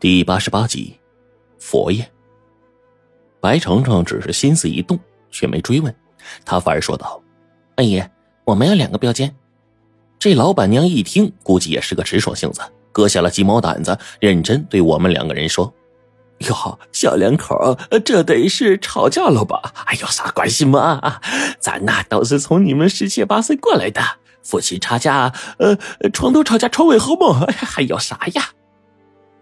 第八十八集，佛爷。白程程只是心思一动，却没追问，他反而说道：“阿姨，我们要两个标间。”这老板娘一听，估计也是个直爽性子，割下了鸡毛掸子，认真对我们两个人说：“哟，小两口，这得是吵架了吧？哎呦，啥关系嘛？咱那都是从你们十七八岁过来的，夫妻吵架，呃，床头吵架床尾和嘛，还要啥呀？”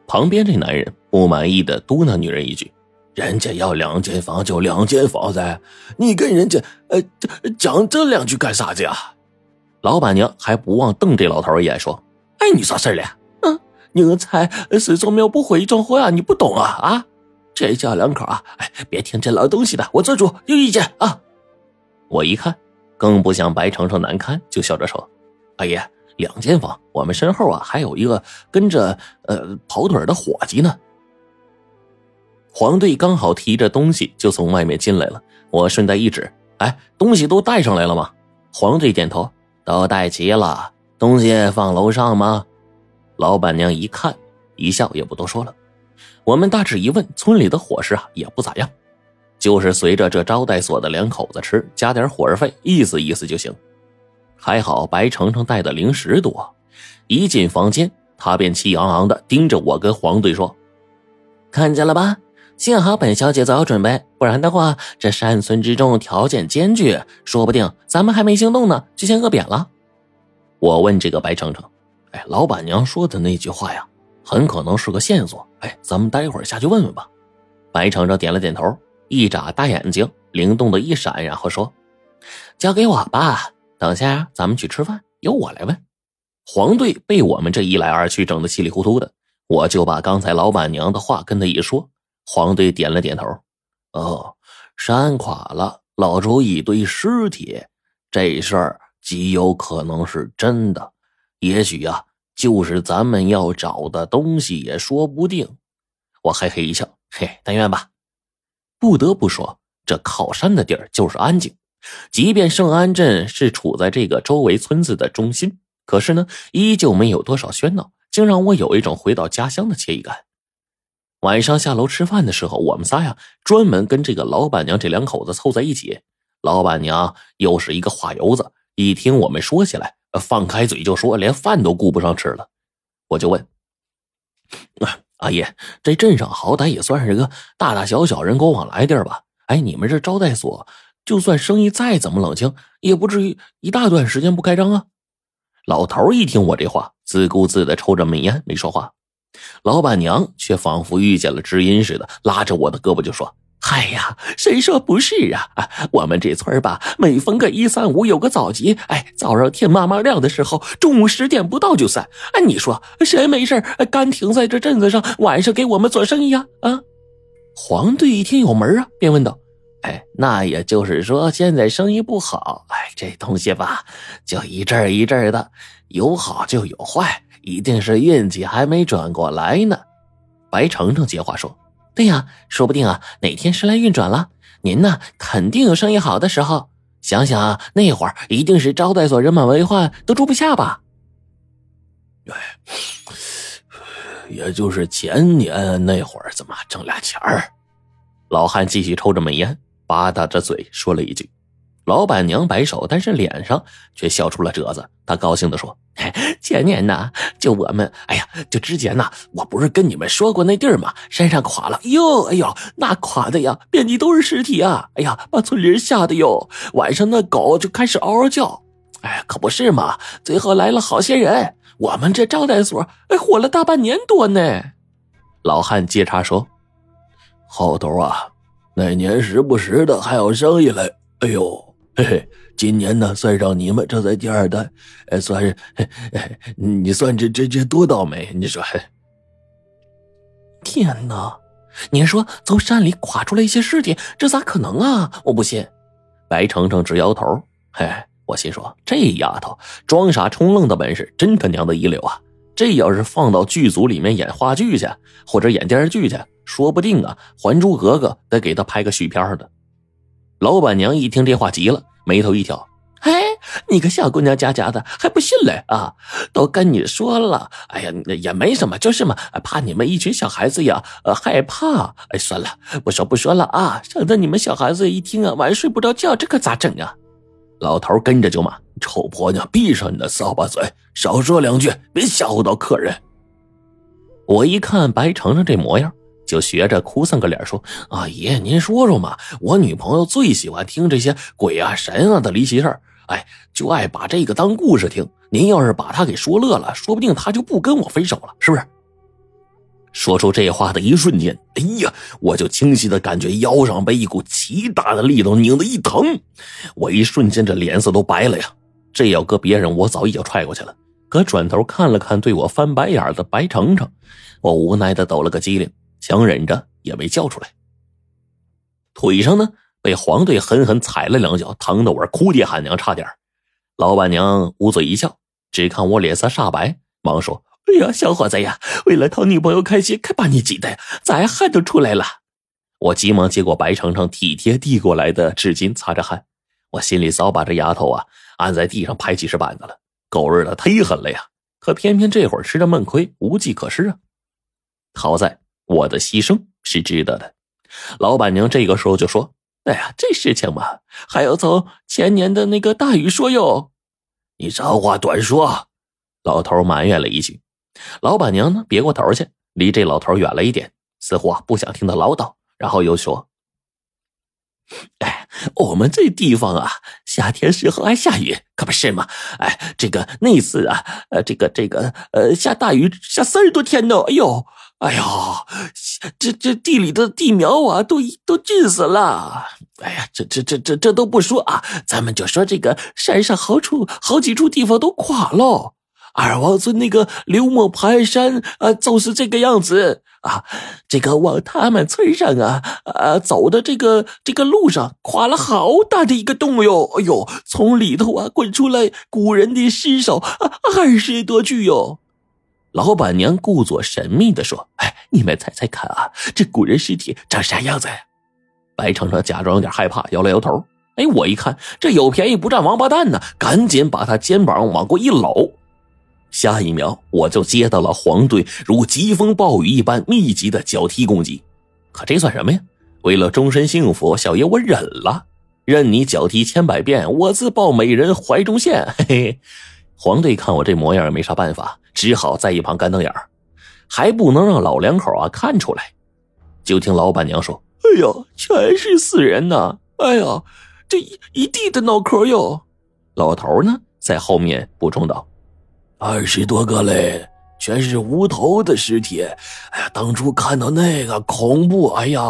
旁边这男人不满意的嘟囔女人一句：“人家要两间房就两间房噻，你跟人家呃讲这两句干啥子呀？”老板娘还不忘瞪这老头一眼说：“哎，你啥事儿嗯，你个才始终庙不会装货呀，你不懂啊啊！这家两口啊，哎，别听这老东西的，我做主，有意见啊！”我一看，更不想白程程难堪，就笑着说：“阿姨。”两间房，我们身后啊还有一个跟着呃跑腿的伙计呢。黄队刚好提着东西就从外面进来了，我顺带一指：“哎，东西都带上来了吗？”黄队点头：“都带齐了。东西放楼上吗？”老板娘一看，一笑，也不多说了。我们大致一问，村里的伙食啊也不咋样，就是随着这招待所的两口子吃，加点伙食费，意思意思就行。还好白程程带的零食多，一进房间，他便气昂昂的盯着我跟黄队说：“看见了吧？幸好本小姐早有准备，不然的话，这山村之中条件艰巨，说不定咱们还没行动呢，就先饿扁了。”我问这个白程程：“哎，老板娘说的那句话呀，很可能是个线索。哎，咱们待会儿下去问问吧。”白程程点了点头，一眨大眼睛，灵动的一闪，然后说：“交给我吧。”等下，咱们去吃饭，由我来问。黄队被我们这一来二去整的稀里糊涂的，我就把刚才老板娘的话跟他一说。黄队点了点头。哦，山垮了，老周一堆尸体，这事儿极有可能是真的，也许呀，就是咱们要找的东西也说不定。我嘿嘿一笑，嘿，但愿吧。不得不说，这靠山的地儿就是安静。即便圣安镇是处在这个周围村子的中心，可是呢，依旧没有多少喧闹，竟让我有一种回到家乡的惬意感。晚上下楼吃饭的时候，我们仨呀，专门跟这个老板娘这两口子凑在一起。老板娘又是一个话油子，一听我们说起来，放开嘴就说，连饭都顾不上吃了。我就问：“阿爷，这镇上好歹也算是个大大小小人口往来地儿吧？哎，你们这招待所？”就算生意再怎么冷清，也不至于一大段时间不开张啊！老头一听我这话，自顾自的抽着闷烟，没说话。老板娘却仿佛遇见了知音似的，拉着我的胳膊就说：“嗨呀，谁说不是啊？我们这村吧，每逢个一三五有个早集，哎，早上天慢慢亮的时候，中午十点不到就散。哎，你说谁没事干停在这镇子上，晚上给我们做生意呀？啊？”黄队一听有门啊，便问道。哎，那也就是说，现在生意不好。哎，这东西吧，就一阵一阵的，有好就有坏，一定是运气还没转过来呢。白程程接话说：“对呀，说不定啊，哪天时来运转了，您呢，肯定有生意好的时候。想想那会儿，一定是招待所人满为患，都住不下吧？”哎，也就是前年那会儿，怎么挣俩钱儿？老汉继续抽着闷烟。吧嗒着嘴说了一句：“老板娘摆手，但是脸上却笑出了褶子。她高兴地说：‘前年呢，就我们，哎呀，就之前呢，我不是跟你们说过那地儿吗？山上垮了，哟，哎呦，那垮的呀，遍地都是尸体啊！哎呀，把村里人吓得哟，晚上那狗就开始嗷嗷叫。哎，可不是嘛，最后来了好些人，我们这招待所哎，火了大半年多呢。’老汉接茬说：‘后头啊。’”那年时不时的还有生意来，哎呦，嘿嘿，今年呢算上你们这才第二单，哎，算是，你算这这这多倒霉？你说嘿？天哪！您说从山里垮出来一些尸体，这咋可能啊？我不信。白程程直摇头。嘿，我心说这丫头装傻充愣的本事真他娘的一流啊！这要是放到剧组里面演话剧去，或者演电视剧去。说不定啊，《还珠格格》得给他拍个续片的。老板娘一听这话急了，眉头一挑：“嘿，你个小姑娘家家的还不信嘞啊！都跟你说了，哎呀，也没什么，就是嘛，怕你们一群小孩子呀，呃，害怕。哎，算了，不说不说了啊，省得你们小孩子一听啊，晚上睡不着觉，这可咋整啊？老头跟着就骂：“臭婆娘，闭上你的扫把嘴，少说两句，别吓唬到客人。”我一看白程程这模样。就学着哭丧个脸说：“阿姨，您说说嘛，我女朋友最喜欢听这些鬼啊神啊的离奇事儿，哎，就爱把这个当故事听。您要是把她给说乐了，说不定她就不跟我分手了，是不是？”说出这话的一瞬间，哎呀，我就清晰的感觉腰上被一股极大的力度拧得一疼，我一瞬间这脸色都白了呀。这要搁别人，我早已经踹过去了。可转头看了看对我翻白眼的白程程，我无奈的抖了个机灵。强忍着也没叫出来，腿上呢被黄队狠狠踩了两脚，疼得我哭爹喊娘，差点老板娘捂嘴一笑，只看我脸色煞白，忙说：“哎呀，小伙子呀，为了讨女朋友开心，可把你急的呀，咋汗都出来了。”我急忙接过白程程体贴递过来的纸巾，擦着汗。我心里早把这丫头啊按在地上拍几十板子了，狗日的忒狠了呀！可偏偏这会儿吃着闷亏，无计可施啊。好在。我的牺牲是值得的，老板娘这个时候就说：“哎呀，这事情嘛，还要从前年的那个大雨说哟。”你长话短说。老头埋怨了一句，老板娘呢，别过头去，离这老头远了一点，似乎啊不想听他唠叨，然后又说：“哎，我们这地方啊，夏天时候还下雨，可不是吗？哎，这个那次啊，呃，这个这个呃，下大雨下三十多天呢，哎呦。”哎呦，这这地里的地苗啊，都都浸死了。哎呀，这这这这这都不说啊，咱们就说这个山上好处好几处地方都垮了。二王村那个流木盘山啊，就是这个样子啊。这个往他们村上啊啊走的这个这个路上，垮了好大的一个洞哟。哎呦，从里头啊滚出来古人的尸首啊，二十多具哟。老板娘故作神秘的说：“哎，你们猜猜看啊，这古人尸体长啥样子？”白程程假装有点害怕，摇了摇头。哎，我一看这有便宜不占王八蛋呢，赶紧把他肩膀往过一搂。下一秒，我就接到了黄队如疾风暴雨一般密集的脚踢攻击。可这算什么呀？为了终身幸福，小爷我忍了，任你脚踢千百遍，我自抱美人怀中现。嘿嘿。黄队看我这模样也没啥办法，只好在一旁干瞪眼还不能让老两口啊看出来。就听老板娘说：“哎呀，全是死人呐！哎呀，这一一地的脑壳哟。”老头呢在后面补充道：“二十多个嘞，全是无头的尸体。哎呀，当初看到那个恐怖，哎呀！”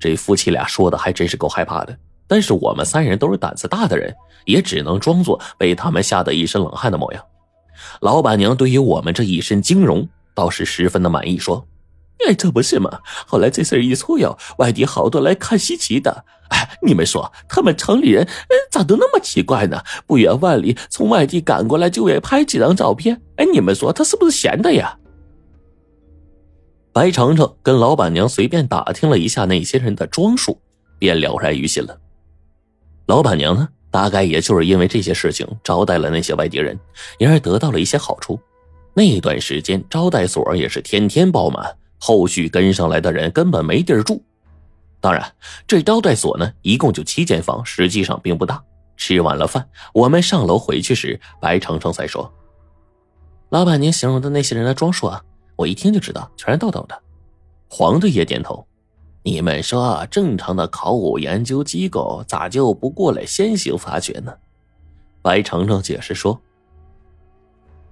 这夫妻俩说的还真是够害怕的。但是我们三人都是胆子大的人，也只能装作被他们吓得一身冷汗的模样。老板娘对于我们这一身惊容倒是十分的满意，说：“哎，这不是吗？后来这事一出哟，外地好多来看稀奇的。哎，你们说他们城里人，哎，咋都那么奇怪呢？不远万里从外地赶过来，就为拍几张照片。哎，你们说他是不是闲的呀？”白程程跟老板娘随便打听了一下那些人的装束，便了然于心了。老板娘呢，大概也就是因为这些事情招待了那些外地人，因而得到了一些好处。那段时间招待所也是天天爆满，后续跟上来的人根本没地儿住。当然，这招待所呢，一共就七间房，实际上并不大。吃完了饭，我们上楼回去时，白程程才说：“老板娘形容的那些人的装束啊，我一听就知道，全是豆豆的。”黄队也点头。你们说，正常的考古研究机构咋就不过来先行发掘呢？白程程解释说：“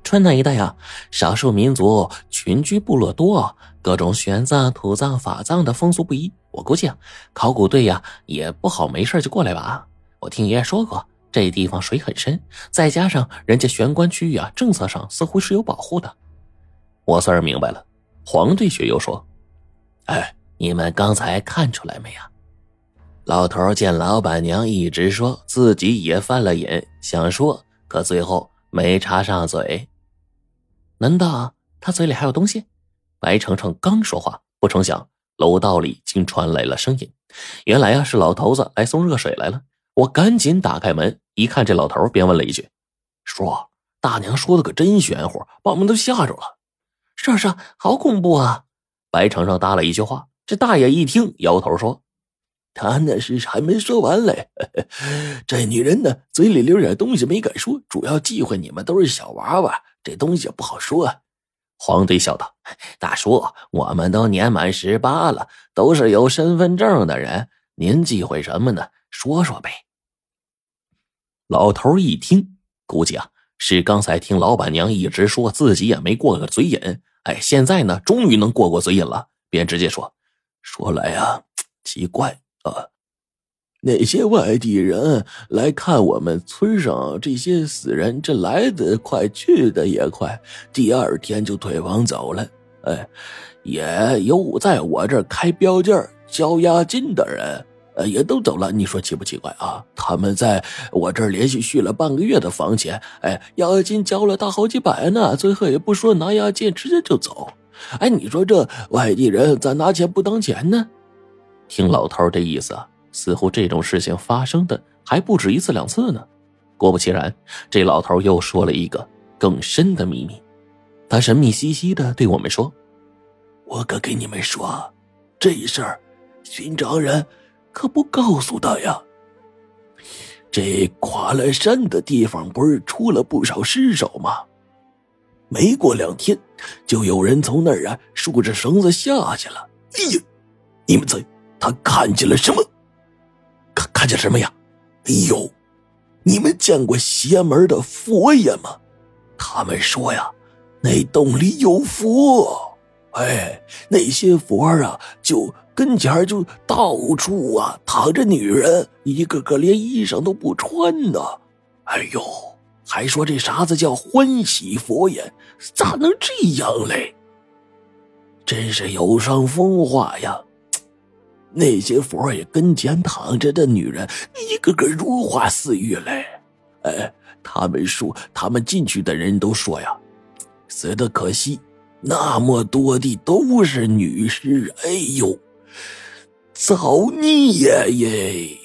川南一带啊，少数民族群居部落多，各种玄奘、土葬、法葬的风俗不一。我估计啊，考古队呀也不好没事就过来吧。我听爷爷说过，这地方水很深，再加上人家玄关区域啊，政策上似乎是有保护的。我算是明白了。”黄队学又说：“哎。”你们刚才看出来没有？老头见老板娘一直说自己也犯了瘾，想说，可最后没插上嘴。难道他嘴里还有东西？白程程刚说话，不成想楼道里竟传来了声音。原来啊，是老头子来送热水来了。我赶紧打开门，一看这老头，便问了一句：“叔，大娘说的可真玄乎，把我们都吓着了。”“是啊是啊，好恐怖啊！”白程程搭了一句话。这大爷一听，摇头说：“他那是还没说完嘞。这女人呢，嘴里留点东西没敢说，主要忌讳你们都是小娃娃，这东西不好说。”黄队笑道：“大叔，我们都年满十八了，都是有身份证的人，您忌讳什么呢？说说呗。”老头一听，估计啊是刚才听老板娘一直说自己也没过个嘴瘾，哎，现在呢终于能过过嘴瘾了，便直接说：“说来呀，奇怪啊，那些外地人来看我们村上这些死人，这来的快，去的也快，第二天就退房走了。哎，也有在我这开标间交押金的人。”呃，也都走了，你说奇不奇怪啊？他们在我这儿连续续了半个月的房钱，哎，押金交了大好几百呢，最后也不说拿押金，直接就走。哎，你说这外地人咋拿钱不当钱呢？听老头这意思，似乎这种事情发生的还不止一次两次呢。果不其然，这老头又说了一个更深的秘密。他神秘兮兮的对我们说：“我可给你们说，这事儿，寻找人。”可不告诉他呀！这垮了山的地方不是出了不少尸首吗？没过两天，就有人从那儿啊竖着绳子下去了。哎呀，你们猜他看见了什么？看见什么呀？哎呦，你们见过邪门的佛爷吗？他们说呀，那洞里有佛。哎，那些佛啊，就。跟前就到处啊躺着女人，一个个连衣裳都不穿呢。哎呦，还说这啥子叫欢喜佛爷，咋能这样嘞？真是有伤风化呀！那些佛爷跟前躺着的女人，一个个如花似玉嘞。哎，他们说，他们进去的人都说呀，死的可惜，那么多的都是女尸。哎呦！造孽耶！